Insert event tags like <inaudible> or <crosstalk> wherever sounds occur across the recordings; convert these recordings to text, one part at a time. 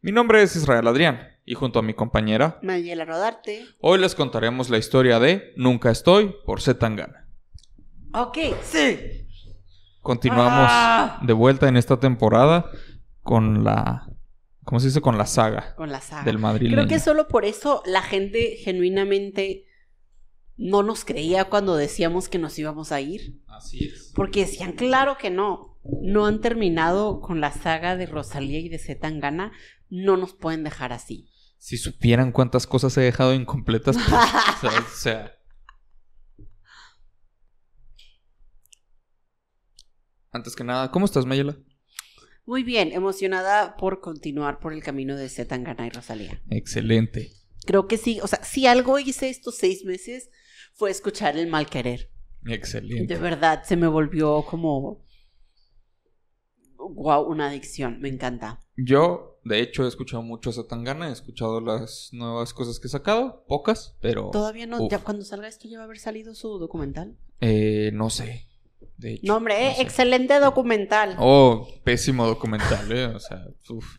Mi nombre es Israel Adrián y junto a mi compañera Mayela Rodarte. hoy les contaremos la historia de Nunca estoy por Zetangana. Ok, sí. Continuamos Ah. de vuelta en esta temporada con la ¿cómo se dice? con la saga Con la saga. del madrileño. Creo que solo por eso la gente genuinamente no nos creía cuando decíamos que nos íbamos a ir. Así es. Porque decían, claro que no. No han terminado con la saga de Rosalía y de Zetangana. No nos pueden dejar así. Si supieran cuántas cosas he dejado incompletas, pues, <laughs> o sea. Antes que nada, ¿cómo estás, Mayela? Muy bien, emocionada por continuar por el camino de Zetangana y Rosalía. Excelente. Creo que sí, o sea, si algo hice estos seis meses fue escuchar el mal querer. Excelente. De verdad, se me volvió como. Wow, una adicción, me encanta. Yo, de hecho, he escuchado mucho a Zetangana, he escuchado las nuevas cosas que he sacado, pocas, pero Todavía no, Uf. ya cuando salga esto ya va a haber salido su documental. eh, no sé. De hecho, No, hombre, eh, sé. excelente documental. Oh, pésimo documental, ¿eh? O sea, uf.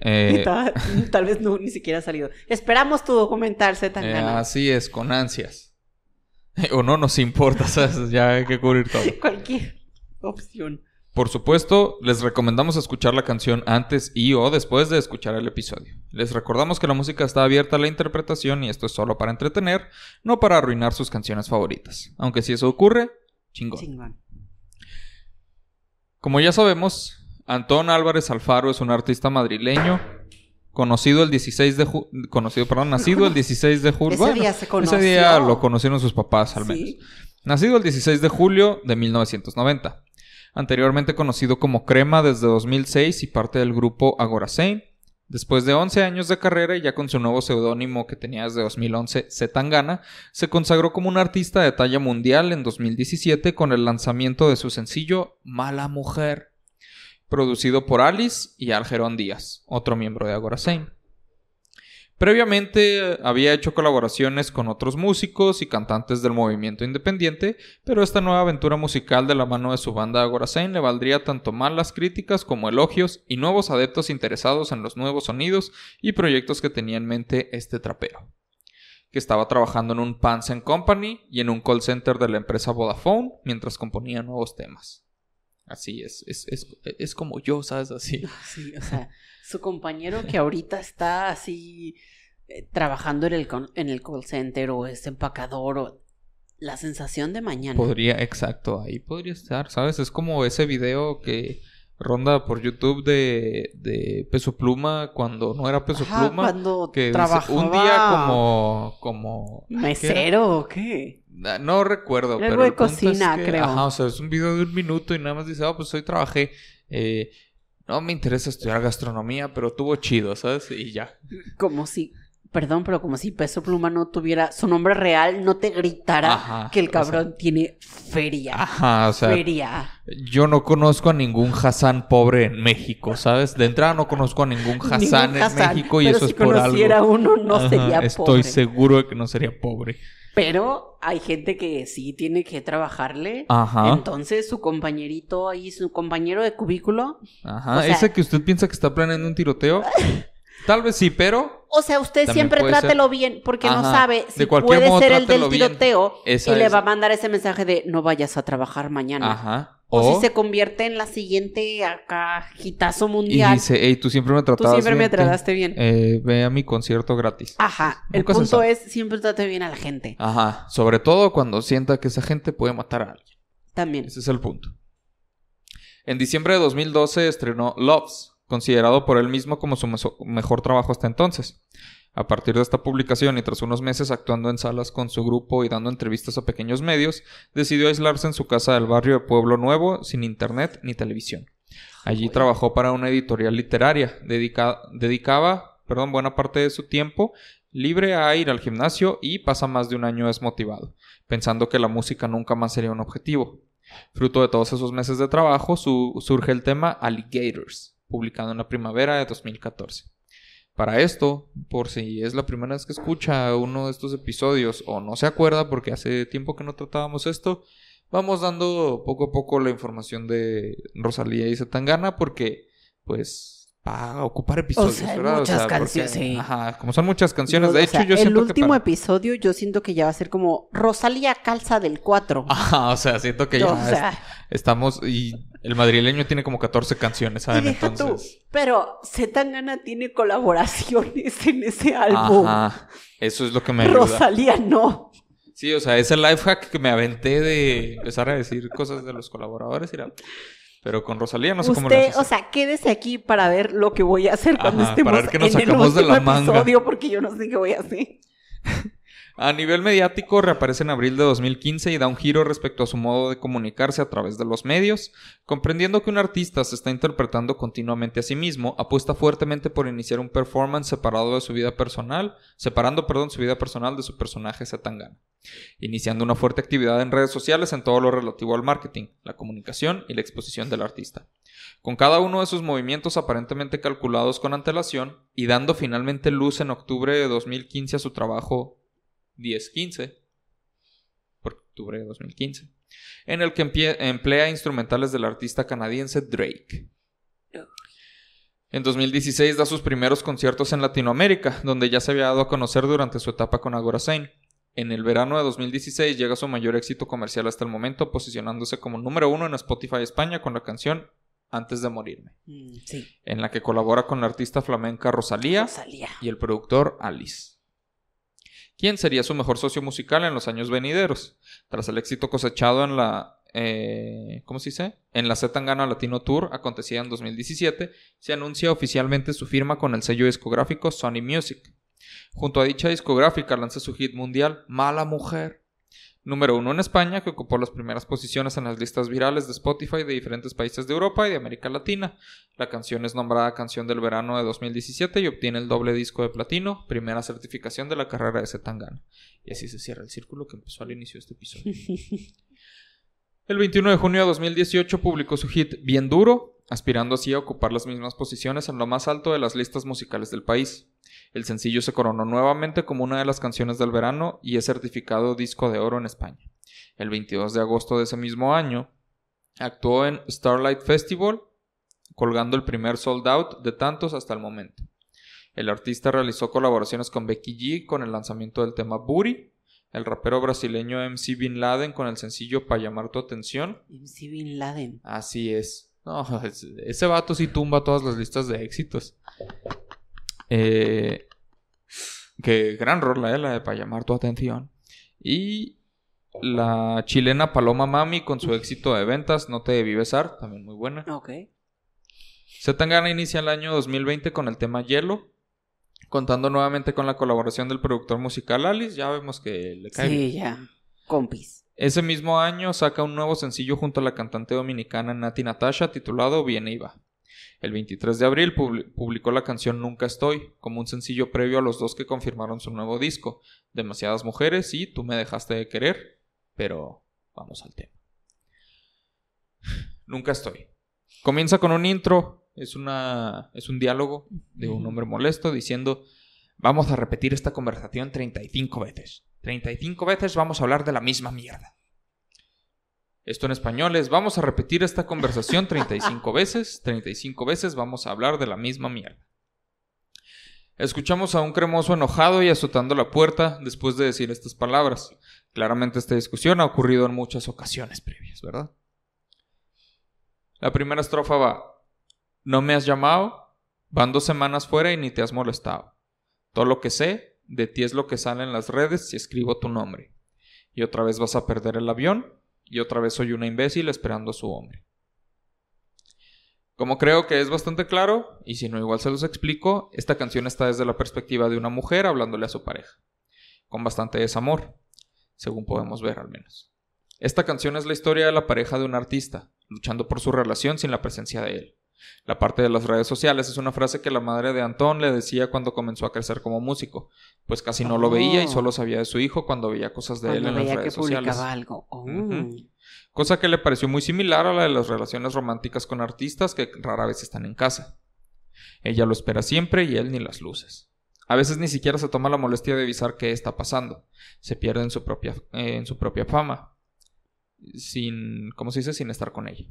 Eh, tal, <laughs> tal vez no, ni siquiera ha salido. Esperamos tu documental, eh, Zetangana. así es, con ansias. <laughs> o no nos importa, <laughs> ¿sabes? Ya hay que cubrir todo. Cualquier opción. Por supuesto, les recomendamos escuchar la canción antes y o después de escuchar el episodio. Les recordamos que la música está abierta a la interpretación y esto es solo para entretener, no para arruinar sus canciones favoritas. Aunque si eso ocurre, chingón. Chingón. Como ya sabemos, Antón Álvarez Alfaro es un artista madrileño conocido el 16 de ju- conocido, perdón, nacido el 16 de julio. <laughs> Ese día se conoció. Ese día lo conocieron sus papás al menos. Sí. Nacido el 16 de julio de 1990. Anteriormente conocido como Crema desde 2006 y parte del grupo Agoracén. Después de 11 años de carrera y ya con su nuevo seudónimo que tenía desde 2011, Zetangana, se consagró como un artista de talla mundial en 2017 con el lanzamiento de su sencillo Mala Mujer, producido por Alice y Algerón Díaz, otro miembro de Agoracén. Previamente eh, había hecho colaboraciones con otros músicos y cantantes del movimiento independiente, pero esta nueva aventura musical de la mano de su banda Agoracén le valdría tanto malas críticas como elogios y nuevos adeptos interesados en los nuevos sonidos y proyectos que tenía en mente este trapero, que estaba trabajando en un Pants Company y en un call center de la empresa Vodafone mientras componía nuevos temas. Así es, es, es, es como yo, ¿sabes? Así. <laughs> Sí, o sea, su compañero que ahorita está así eh, trabajando en el, en el call center o es empacador o la sensación de mañana. Podría, exacto, ahí podría estar, ¿sabes? Es como ese video que ronda por YouTube de, de Peso Pluma cuando no era Peso Ajá, Pluma. cuando Que trabajaba un día como... como mesero o qué. Ah, No recuerdo, pero de el punto es cocina, que- creo. Ajá, o sea, es un video de un minuto y nada más dice, ah, pues hoy trabajé. eh, no me interesa estudiar gastronomía, pero tuvo chido, ¿sabes? Y ya. Como si, perdón, pero como si Peso Pluma no tuviera su nombre real, no te gritara Ajá, que el o sea- cabrón tiene feria. Ajá, o sea, feria. Yo no conozco a ningún Hassan pobre en México, ¿sabes? De entrada no conozco a ningún <laughs> Hassan Ningún en México y pero eso si es por conociera algo. uno no Ajá, sería Estoy pobre. seguro de que no sería pobre. Pero hay gente que sí tiene que trabajarle. Ajá. Entonces su compañerito ahí, su compañero de cubículo. Ajá. o sea- Ese que usted piensa que está planeando un tiroteo, <laughs> tal vez sí, pero O sea, usted siempre ser. trátelo bien porque no sabe si puede modo, ser el del bien. tiroteo Esa y le va a mandar ese mensaje de no vayas a trabajar mañana. ajá. O, O, si se convierte en la siguiente acá hitazo y mundial. dice, hey, tú siempre me Tú tratabas siempre me bien, ten- trataste bien. eh, ve a mi concierto gratis. Ajá. El punto es siempre trate bien a la gente. Ajá. Sobre todo cuando sienta que esa gente puede matar a alguien. También. Ese es el punto. En diciembre de 2012 estrenó Loves, considerado por él mismo como su mejor trabajo hasta entonces. A partir de esta publicación y tras unos meses actuando en salas con su grupo y dando entrevistas a pequeños medios, decidió aislarse en su casa del barrio de Pueblo Nuevo sin internet ni televisión. Allí trabajó para una editorial literaria, dedica- dedicaba perdón, buena parte de su tiempo libre a ir al gimnasio y pasa más de un año desmotivado, pensando que la música nunca más sería un objetivo. Fruto de todos esos meses de trabajo, surge el tema Alligators, publicado en la primavera de 2014. Para esto, por si es la primera vez que escucha uno de estos episodios o no se acuerda porque hace tiempo que no tratábamos esto, vamos dando poco a poco la información de Rosalía y Zetangana porque pues a ocupar episodios, Muchas canciones, sí. Ajá, como son muchas canciones. de hecho, yo siento El último episodio, yo siento que ya va a ser como Rosalía calza del 4. <laughs> Ajá, o sea, siento que ya estamos. Y el madrileño tiene como 14 canciones, ¿saben? Entonces. pero Zetangana tiene colaboraciones <laughs> en ese álbum. Ajá, eso es lo que me ayuda. Rosalía no. Sí, o sea, ese life hack que me aventé de empezar a decir cosas de los colaboradores era. Pero con Rosalía no sé cómo lo O sea, quédese aquí para ver lo que voy a hacer cuando estemos para ver qué nos en sacamos el de la manga. episodio porque yo no sé qué voy a hacer. <laughs> A nivel mediático, reaparece en abril de 2015 y da un giro respecto a su modo de comunicarse a través de los medios. Comprendiendo que un artista se está interpretando continuamente a sí mismo, apuesta fuertemente por iniciar un performance separado de su vida personal, separando, perdón, su vida personal de su personaje Zetangana, iniciando una fuerte actividad en redes sociales en todo lo relativo al marketing, la comunicación y la exposición del artista. Con cada uno de sus movimientos aparentemente calculados con antelación y dando finalmente luz en octubre de 2015 a su trabajo 10-15, por octubre de 2015, en el que emplea instrumentales del artista canadiense Drake. En 2016 da sus primeros conciertos en Latinoamérica, donde ya se había dado a conocer durante su etapa con Agora. En el verano de 2016 llega su mayor éxito comercial hasta el momento, posicionándose como número uno en Spotify España con la canción Antes de Morirme, mm, en la que colabora con la artista flamenca Rosalía. y el productor Alice. ¿Quién sería su mejor socio musical en los años venideros? Tras el éxito cosechado en la eh, ¿cómo se dice? En la Zetangana Latino Tour, acontecida en 2017, se anuncia oficialmente su firma con el sello discográfico Sony Music. Junto a dicha discográfica lanza su hit mundial Mala Mujer, número uno en España, que ocupó las primeras posiciones en las listas virales de Spotify de diferentes países de Europa y de América Latina. La canción es nombrada Canción del Verano de 2017 y obtiene el doble disco de platino, primera certificación de la carrera de Zetangana. Y así se cierra el círculo que empezó al inicio de este episodio. <laughs> El 21 de junio de 2018 publicó su hit Bien Duro, aspirando así a ocupar las mismas posiciones en lo más alto de las listas musicales del país. El sencillo se coronó nuevamente como una de las canciones del verano y es certificado disco de oro en España. El 22 de agosto de ese mismo año, actuó en Starlight Festival, colgando el primer sold out de tantos hasta el momento. El artista realizó colaboraciones con Becky G con el lanzamiento del tema Booty, el rapero brasileño MC Bin Laden con el sencillo Para llamar tu atención. MC Bin Laden. Así es. No, <laughs> ese vato sí tumba todas las listas de éxitos. Eh, que gran rola, eh, la de para llamar tu atención. Y la chilena Paloma Mami con su éxito de ventas, No te debí besar, también muy buena. Ok. Zetangana inicia el año 2020 con el tema Hielo, contando nuevamente con la colaboración del productor musical Alice, ya vemos que le cae. Sí, ya. Compis. Ese mismo año saca un nuevo sencillo junto a la cantante dominicana Nati Natasha titulado Viene y va. El 23 de abril publicó la canción Nunca Estoy, como un sencillo previo a los dos que confirmaron su nuevo disco, Demasiadas Mujeres y Tú me dejaste de querer, pero vamos al tema. <sighs> Nunca Estoy. Comienza con un intro, es, una, es un diálogo de un hombre molesto diciendo, vamos a repetir esta conversación 35 veces. 35 veces vamos a hablar de la misma mierda. Esto en español es, vamos a repetir esta conversación 35 veces, 35 veces vamos a hablar de la misma mierda. Escuchamos a un cremoso enojado y azotando la puerta después de decir estas palabras. Claramente esta discusión ha ocurrido en muchas ocasiones previas, ¿verdad? La primera estrofa va, no me has llamado, van dos semanas fuera y ni te has molestado. Todo lo que sé de ti es lo que sale en las redes si escribo tu nombre. Y otra vez vas a perder el avión y otra vez soy una imbécil esperando a su hombre. Como creo que es bastante claro, y si no igual se los explico, esta canción está desde la perspectiva de una mujer hablándole a su pareja, con bastante desamor, según podemos ver al menos. Esta canción es la historia de la pareja de un artista, luchando por su relación sin la presencia de él. La parte de las redes sociales es una frase que la madre de Antón le decía cuando comenzó a crecer como músico, pues casi no lo veía y Oh. solo sabía de su hijo cuando veía cosas de él en las veía que redes sociales. publicaba algo. Oh. Cosa que le pareció muy similar a la de las relaciones románticas con artistas que rara vez están en casa. Ella lo espera siempre y él ni las luces. A veces ni siquiera se toma la molestia de avisar qué está pasando. Se pierde en su propia, eh, en su propia fama. Sin, ¿cómo se dice? Sin estar con ella.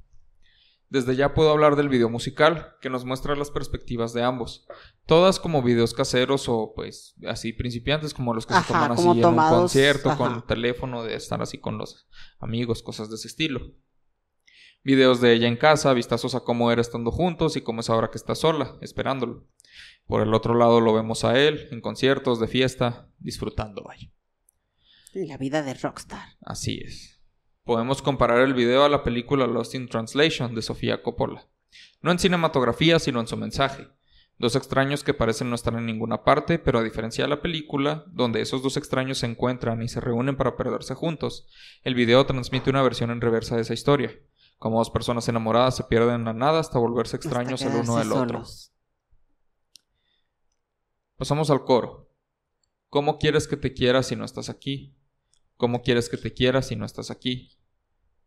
Desde ya puedo hablar del video musical, que nos muestra las perspectivas de ambos. Todas como videos caseros o pues así principiantes como los que se toman así en un concierto ajá. con el teléfono, de estar así con los amigos, cosas de ese estilo. Videos de ella en casa, vistazos a cómo era estando juntos y cómo es ahora que está sola, esperándolo. Por el otro lado lo vemos a él, en conciertos, de fiesta, disfrutando, vaya. La vida de rockstar. Así es. Podemos comparar el video a la película Lost in Translation de Sofía Coppola. No en cinematografía, sino en su mensaje. Dos extraños que parecen no estar en ninguna parte, pero a diferencia de la película, donde esos dos extraños se encuentran y se reúnen para perderse juntos, el video transmite una versión en reversa de esa historia. Como dos personas enamoradas se pierden en la nada hasta volverse Hasta extraños el uno del otro. solos. Pasamos al coro. ¿Cómo quieres que te quiera si no estás aquí? ¿Cómo quieres que te quiera si no estás aquí?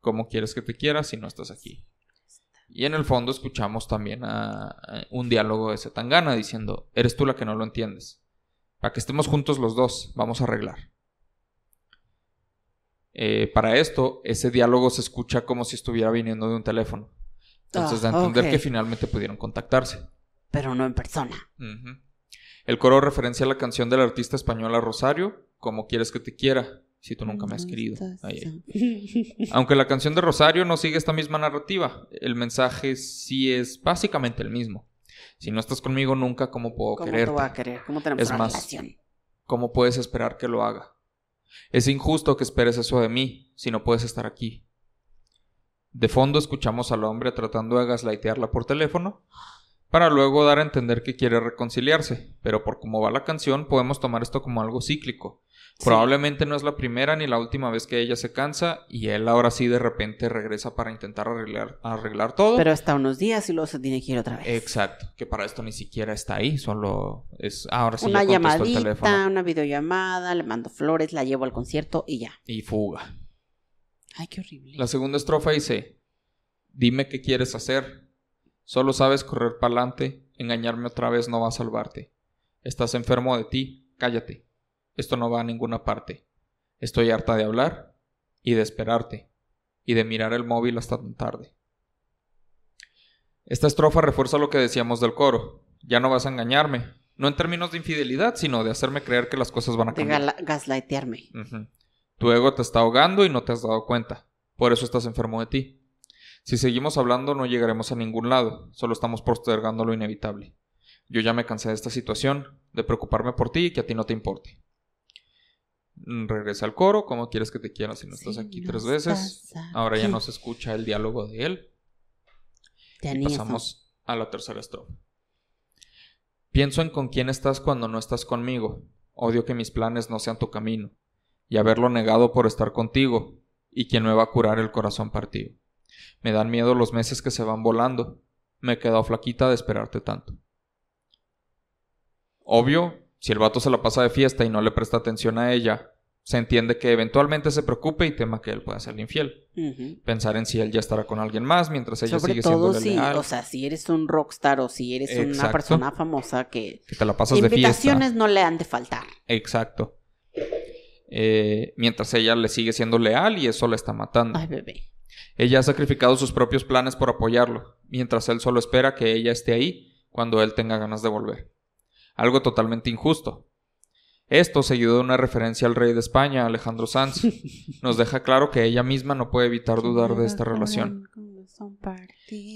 ¿Cómo quieres que te quiera si no estás aquí? Y en el fondo escuchamos también a, a un diálogo de Zetangana diciendo, eres tú la que no lo entiendes. Para que estemos juntos los dos, vamos a arreglar. Eh, para esto, ese diálogo se escucha como si estuviera viniendo de un teléfono. Entonces Ah, da a entender que finalmente pudieron contactarse. Pero no en persona. El coro referencia a la canción del artista española Rosario, Como quieres que te quiera, si tú nunca me has querido. Aunque la canción de Rosario no sigue esta misma narrativa, el mensaje sí es básicamente el mismo. Si no estás conmigo nunca, ¿cómo puedo ¿Cómo te quererte? voy a querer? ¿Cómo tenemos Es una más, relación? ¿Cómo puedes esperar que lo haga? Es injusto que esperes eso de mí si no puedes estar aquí. De fondo escuchamos al hombre tratando de gaslightearla por teléfono para luego dar a entender que quiere reconciliarse, pero por cómo va la canción podemos tomar esto como algo cíclico. Sí. Probablemente no es la primera ni la última vez que ella se cansa y él ahora sí de repente regresa para intentar arreglar, arreglar todo. Pero hasta unos días y luego se tiene que ir otra vez. Exacto, que para esto ni siquiera está ahí, solo es ahora sí una el llamadita, teléfono una videollamada, le mando flores, la llevo al concierto y ya. y fuga. Ay, qué horrible. La segunda estrofa dice, dime qué quieres hacer, solo sabes correr pa'lante, engañarme otra vez no va a salvarte. Estás enfermo de ti, cállate, esto no va a ninguna parte. Estoy harta de hablar y de esperarte y de mirar el móvil hasta tan tarde. Esta estrofa refuerza lo que decíamos del coro, ya no vas a engañarme, no en términos de infidelidad, sino de hacerme creer que las cosas van a De cambiar. gala- gaslightearme. Tu ego te está ahogando y no te has dado cuenta. Por eso estás enfermo de ti. Si seguimos hablando no llegaremos a ningún lado, solo estamos postergando lo inevitable. Yo ya me cansé de esta situación, de preocuparme por ti y que a ti no te importe. Mm, Regresa al coro, ¿cómo quieres que te quiera si no estás aquí no tres veces? Ahora ya no se escucha el diálogo de él. Ya Y eso. pasamos a la tercera estrofa. Pienso en con quién estás cuando no estás conmigo. Odio que mis planes no sean tu camino. Y haberlo negado por estar contigo. Y quién me va a curar el corazón partido. Me dan miedo los meses que se van volando. Me he quedado flaquita de esperarte tanto. Obvio, si el vato se la pasa de fiesta y no le presta atención a ella, se entiende que eventualmente se preocupe y tema que él pueda ser infiel. Pensar en si él ya estará con alguien más mientras ella Sobre sigue todo siendo si, leal. o sea, si eres un rockstar o si eres una persona famosa que que te la pasas de fiesta. invitaciones no le han de faltar. Exacto. Eh, mientras ella le sigue siendo leal y eso la está matando. Ay, bebé. Ella ha sacrificado sus propios planes por apoyarlo, mientras él solo espera que ella esté ahí cuando él tenga ganas de volver. Algo totalmente injusto. Esto, seguido de una referencia al rey de España, Alejandro Sanz, <laughs> nos deja claro que ella misma no puede evitar dudar de esta relación.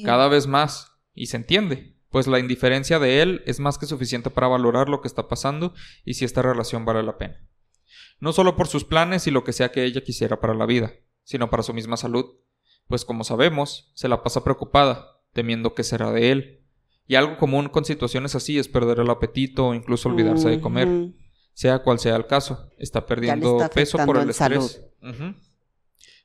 Cada vez más, y se entiende, pues la indiferencia de él es más que suficiente para valorar lo que está pasando y si esta relación vale la pena. No solo por sus planes y lo que sea que ella quisiera para la vida, sino para su misma salud, pues como sabemos, se la pasa preocupada, temiendo que será de él. Y algo común con situaciones así es perder el apetito o incluso olvidarse de comer. Sea cual sea el caso, está perdiendo está peso por el estrés.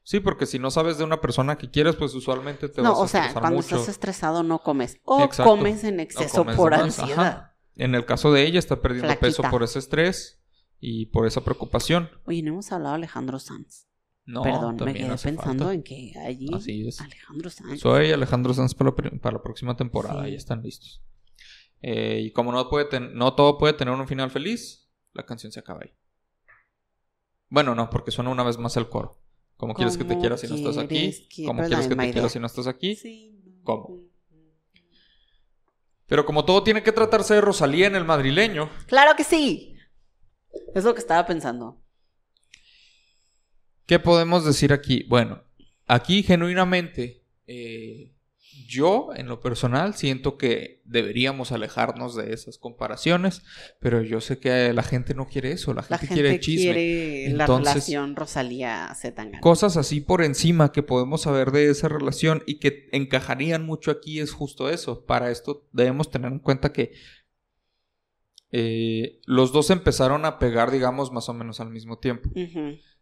Sí, porque si no sabes de una persona que quieres, pues usualmente te no, vas a o sea, estresar cuando mucho. estás estresado no comes. O Exacto. comes en exceso comes por ansiedad. ajá. En el caso de ella, está perdiendo peso por ese estrés y por esa preocupación. Oye, no hemos hablado de Alejandro Sanz. No, Perdón, me quedé pensando falta. en que allí Así es. Alejandro Sanz. Soy Alejandro Sanz para la, pri- para la próxima temporada. Sí. Ya están listos. Eh, y como no, puede no todo puede tener un final feliz, la canción se acaba ahí. Bueno, no, porque suena una vez más el coro. ¿Cómo quieres que te ¿Cómo quiera si no estás aquí? quieres que- ¿Cómo pero quieres que te quiera si no estás aquí? Sí, no. ¿Cómo? Pero como todo tiene que tratarse de Rosalía en el madrileño, Claro que sí. Es lo que estaba pensando. ¿Qué podemos decir aquí? Bueno, aquí genuinamente, eh, yo en lo personal siento que deberíamos alejarnos de esas comparaciones, pero yo sé que la gente no quiere eso, la La gente, gente quiere chisme. quiere la relación Rosalía Zetangana. Cosas así por encima que podemos saber de esa relación y que encajarían mucho aquí es justo eso. Para esto debemos tener en cuenta que eh, los dos empezaron a pegar, digamos, más o menos al mismo tiempo.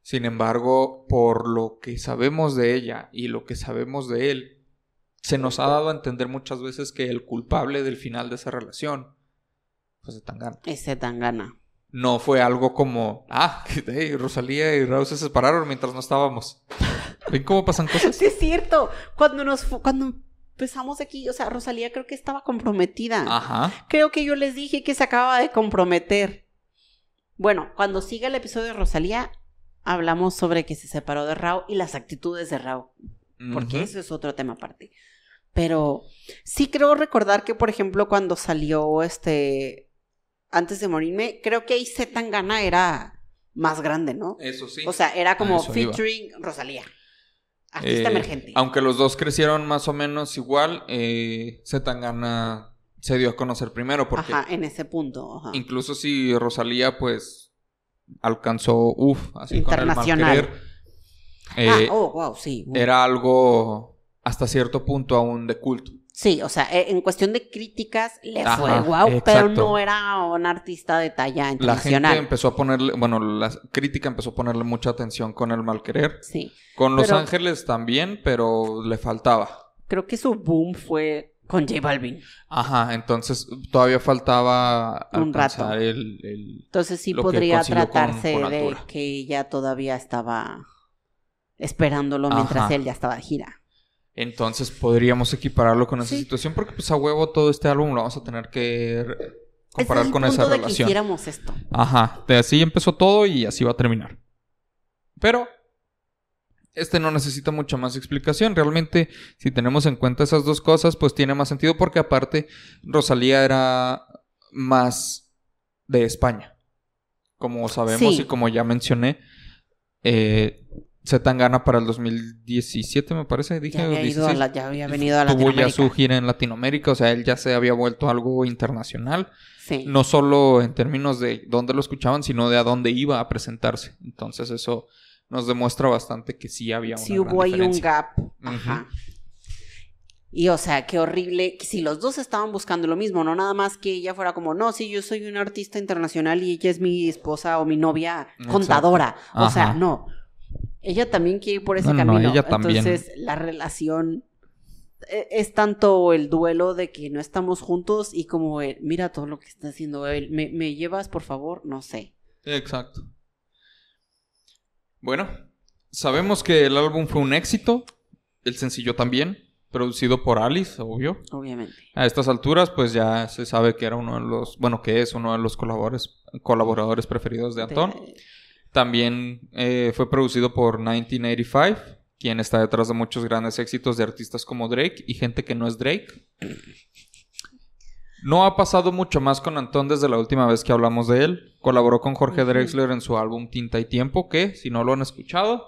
Sin embargo, por lo que sabemos de ella y lo que sabemos de él, se nos ha dado a entender muchas veces que el culpable del final de esa relación fue Zetangana. Es Zetangana. No fue algo como, ah, <laughs> hey, Rosalía y Raúl se separaron mientras no estábamos. ¿Ven cómo pasan cosas? Sí, es cierto. Cuando nos cuando empezamos aquí, o sea, Rosalía creo que estaba comprometida. Ajá. Creo que yo les dije que se acaba de comprometer. Bueno, cuando siga el episodio de Rosalía, hablamos sobre que se separó de Rao y las actitudes de Rao. porque eso es otro tema aparte. Pero sí creo recordar que, por ejemplo, cuando salió este antes de morirme, creo que ahí Zetangana era más grande, ¿no? Eso sí. O sea, era como eso iba. featuring Rosalía. Artista Eh, emergente. Aunque los dos crecieron más o menos igual, eh, Zetangana se dio a conocer primero porque Ajá, en ese punto. Ajá. incluso si Rosalía pues alcanzó, uff, así con el mal Internacional. querer, eh, ah, oh, wow, sí. era algo hasta cierto punto aún de culto. Sí, o sea, eh, en cuestión de críticas le Ajá, fue wow, pero no era un artista de talla La gente internacional. empezó a ponerle, bueno, la crítica empezó a ponerle mucha atención con el mal querer. Sí, Con Los Pero- Ángeles también, pero le faltaba. creo que su boom fue con J Balvin. Ajá, entonces todavía faltaba Un rato. el, el- Entonces sí que podría con- tratarse con de que ella todavía estaba esperándolo mientras Ajá. él ya estaba de gira. Entonces podríamos equipararlo con esa Sí. situación porque pues a huevo todo este álbum lo vamos a tener que comparar es el con punto esa de que relación. hiciéramos esto. Ajá, de así empezó todo y así va a terminar. Pero este no necesita mucha más explicación. Realmente, si tenemos en cuenta esas dos cosas, pues tiene más sentido porque aparte Rosalía era más de España. Como sabemos Sí. y como ya mencioné, eh, Zetangana para el 2017, me parece, dije. Ya había, ido a 16, la- ya había venido a Tuvo ya su gira en Latinoamérica, o sea, él ya se había vuelto algo internacional. Sí. No solo en términos de dónde lo escuchaban, sino de a dónde iba a presentarse. Entonces eso nos demuestra bastante que sí había una sí gran hubo ahí un gap. Ajá. Y o sea, qué horrible. Si los dos estaban buscando lo mismo, no nada más que ella fuera como, no, sí, yo soy una artista internacional y ella es mi esposa o mi novia Exacto. contadora. O sea, Ajá. no. Ella también quiere ir por ese No, no, no, camino. ella también. Entonces, la relación eh, es tanto el duelo de que no estamos juntos y como mira todo lo que está haciendo él. ¿Me, me llevas, por favor? No sé. Exacto. Bueno, sabemos que el álbum fue un éxito, el sencillo también, producido por Alice, obvio. Obviamente. A estas alturas, pues ya se sabe que era uno de los, bueno, que es uno de los colaboradores, colaboradores preferidos de Antón. De- También eh, fue producido por 1985, quien está detrás de muchos grandes éxitos de artistas como Drake y gente que no es Drake. No ha pasado mucho más con Antón desde la última vez que hablamos de él. Colaboró con Jorge. Drexler en su álbum Tinta y Tiempo, que si no lo han escuchado,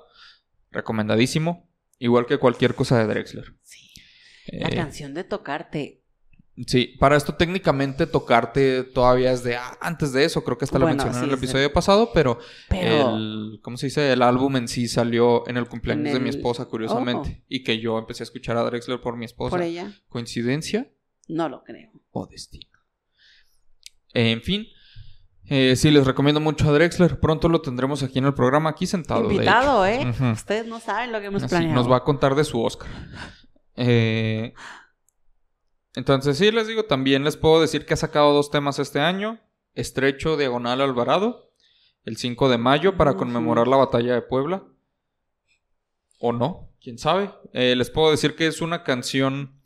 recomendadísimo. Igual que cualquier cosa de Drexler. sí. La Eh, canción de tocarte. Sí, para esto técnicamente tocarte todavía es de ah, antes de eso, creo que hasta Bueno, mencioné en el de- episodio pasado, pero, Pero. el ¿cómo se dice? El álbum en sí salió en el cumpleaños En de mi esposa, curiosamente, y que yo empecé a escuchar a Drexler por mi esposa. por ella. ¿Coincidencia No lo creo. o destino? En fin, Eh, sí, les recomiendo mucho a Drexler. Pronto lo tendremos aquí en el programa, aquí sentado. de Invitado, hecho. ¿eh? Ustedes no saben lo que hemos Así, planeado. nos va a contar de su Oscar. Eh, entonces, sí, les digo, también les puedo decir que ha sacado dos temas este año. Estrecho Diagonal Alvarado, el 5 de mayo, para conmemorar la batalla de Puebla. O no, quién sabe. Eh, les puedo decir que es una canción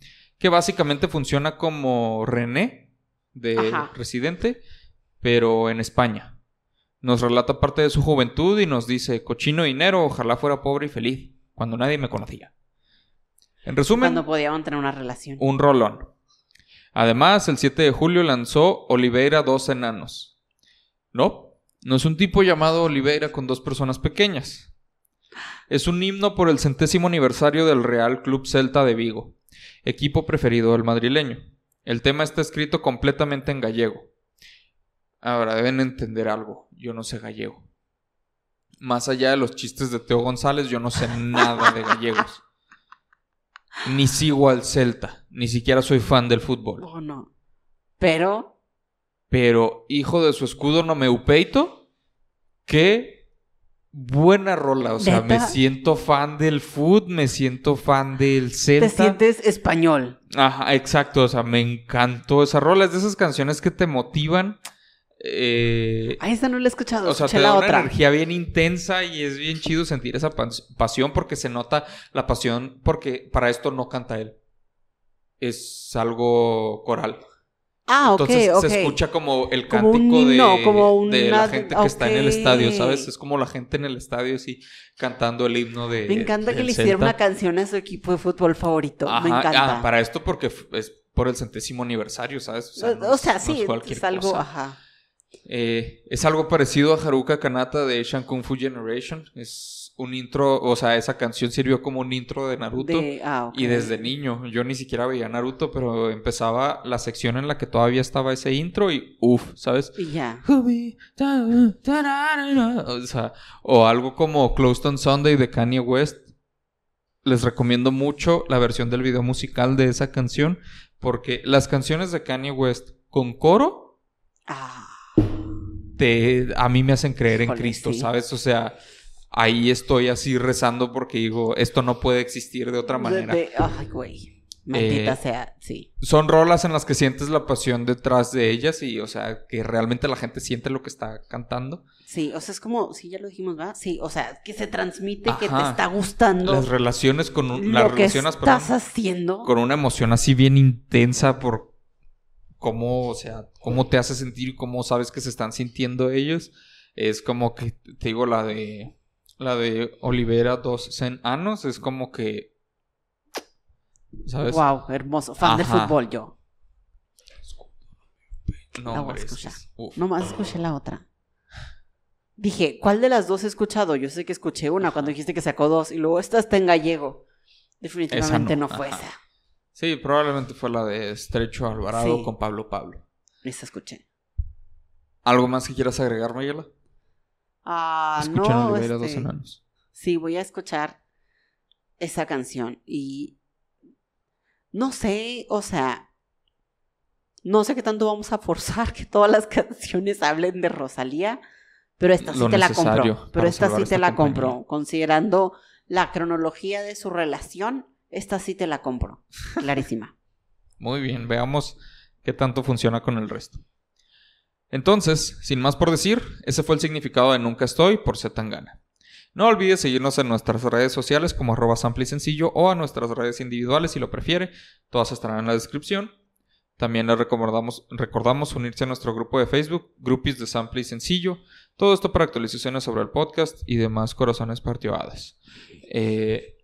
que básicamente funciona como René de Ajá. Residente, pero en España. Nos relata parte de su juventud y nos dice, cochino dinero, ojalá fuera pobre y feliz, cuando nadie me conocía. En resumen, Cuando podían tener una relación. un rolón. Además, el 7 de julio lanzó Oliveira Dos Enanos. No, no es un tipo llamado Oliveira con dos personas pequeñas. Es un himno por el centésimo aniversario del Real Club Celta de Vigo, equipo preferido del madrileño. El tema está escrito completamente en gallego. Ahora, deben entender algo, yo no sé gallego. Más allá de los chistes de Teo González, yo no sé nada de gallegos. Ni sigo al Celta, ni siquiera soy fan del fútbol. Oh, no. Pero, Pero, hijo de su escudo no me upeito, qué buena rola. O sea, me siento fan del fútbol, me siento fan del te Celta. sientes español. Ajá, exacto. O sea, me encantó esa rola. Es de esas canciones que te motivan. eh, Ay, esa no la he escuchado. o sea, escuché te la da una otra. energía bien intensa y es bien chido sentir esa pas- pasión porque se nota la pasión porque para esto no canta él. Es algo coral. Ah, ok, Entonces ok. se escucha como el Como un cántico de, himno, como de la gente que está en el ok. estadio, ¿sabes? Es como la gente en el estadio así cantando el himno de. Me encanta que le hicieron Celta. una canción a su equipo de fútbol favorito. Ajá, Me encanta. ah, para esto porque es por el centésimo aniversario, ¿sabes? O sea, o, no o es- sea, no sí, es algo, cosa. ajá. Eh, es algo parecido a Haruka Kanata de Asian Kung Fu Generation. Es un intro, o sea, esa canción sirvió como un intro de Naruto. De, ah. Y desde niño, yo ni siquiera veía Naruto, pero empezaba la sección en la que todavía estaba ese intro y uff, ¿sabes? Y ya. O sea, o algo como Closed on Sunday de Kanye West. Les recomiendo mucho la versión del video musical de esa canción, porque las canciones de Kanye West con coro Ah, te, a mí me hacen creer en Cristo, sí. ¿sabes? O sea, ahí estoy así rezando porque digo, esto no puede existir de otra manera. ay, güey. Maldita Eh, sea, sí. Son rolas en las que sientes la pasión detrás de ellas y, o sea, que realmente la gente siente lo que está cantando. Sí, o sea, es como, sí, ya lo dijimos, ¿va? Sí, o sea, que se transmite que te está gustando Las relaciones con un, las relacionas, estás perdón, haciendo. con una emoción así bien intensa por cómo, o sea, cómo te hace sentir y cómo sabes que se están sintiendo ellos. Es como que, te digo, la de, la de Olivera dos Anos, es como que, ¿sabes? Wow, hermoso. Fan de Ajá. fútbol yo. No, La voy a escuchar. es-. Nomás escuché la otra. Dije, ¿cuál de las dos he escuchado? Yo sé que escuché una cuando dijiste que sacó dos y luego esta está en gallego. Definitivamente no, no, fue ajá. esa. Sí, probablemente fue la de Estrecho Alvarado Sí. con Pablo Pablo. Esa escuché. ¿Algo más que quieras agregar, Mayela? Ah, no. Dos este, enanos. Sí, voy a escuchar esa canción y no sé, o sea, no sé qué tanto vamos a forzar que todas las <laughs> canciones hablen de Rosalía, pero esta sí Lo te la compro. Pero esta sí esta te la compañía. compro, considerando la cronología de su relación, esta sí te la compro, clarísima. <laughs> Muy bien, veamos qué tanto funciona con el resto. Entonces, sin más por decir, ese fue el significado de Nunca Estoy por Zetangana. No olvides seguirnos en nuestras redes sociales como arroba sample sencillo o a nuestras redes individuales si lo prefiere. Todas estarán en la descripción. También les recordamos, unirse a nuestro grupo de Facebook, Groupies de Sample y Sencillo. Todo esto para actualizaciones sobre el podcast y demás corazones participadas. Eh,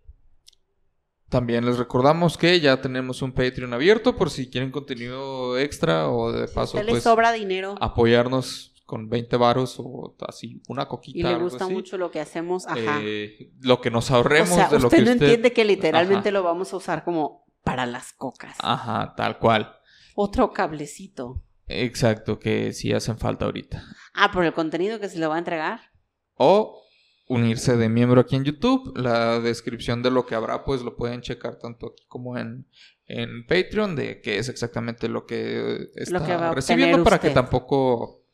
también les recordamos que ya tenemos un Patreon abierto por si quieren contenido extra o de paso ¿Te le pues sobra dinero apoyarnos con 20 varos o así una coquita y le algo gusta así. mucho lo que hacemos? Ajá. Eh, lo que nos o ahorremos sea, de lo usted que no usted entiende que literalmente Ajá. lo vamos a usar como para las cocas. Ajá, tal cual. Otro cablecito. Exacto, que sí hacen falta ahorita. Ah, por el contenido que se le va a entregar. O unirse de miembro aquí en YouTube. La descripción de lo que habrá, pues lo pueden checar tanto aquí como en, en Patreon, de qué es exactamente lo que está que va a recibiendo para que tampoco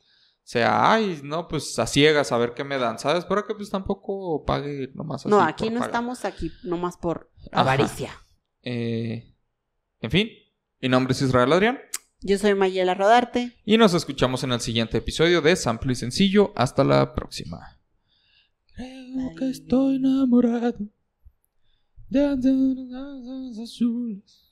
sea, ay, no, pues a ciegas a ver qué me dan, ¿sabes? Pero que pues tampoco pague nomás así. No, aquí no pagar. estamos aquí nomás por Ajá. avaricia. Eh, en fin, mi nombre es Israel Adrián Yo soy Mayela Rodarte. y nos escuchamos en el siguiente episodio de Sample y Sencillo. Hasta la próxima. Creo que estoy enamorado de antenas azules.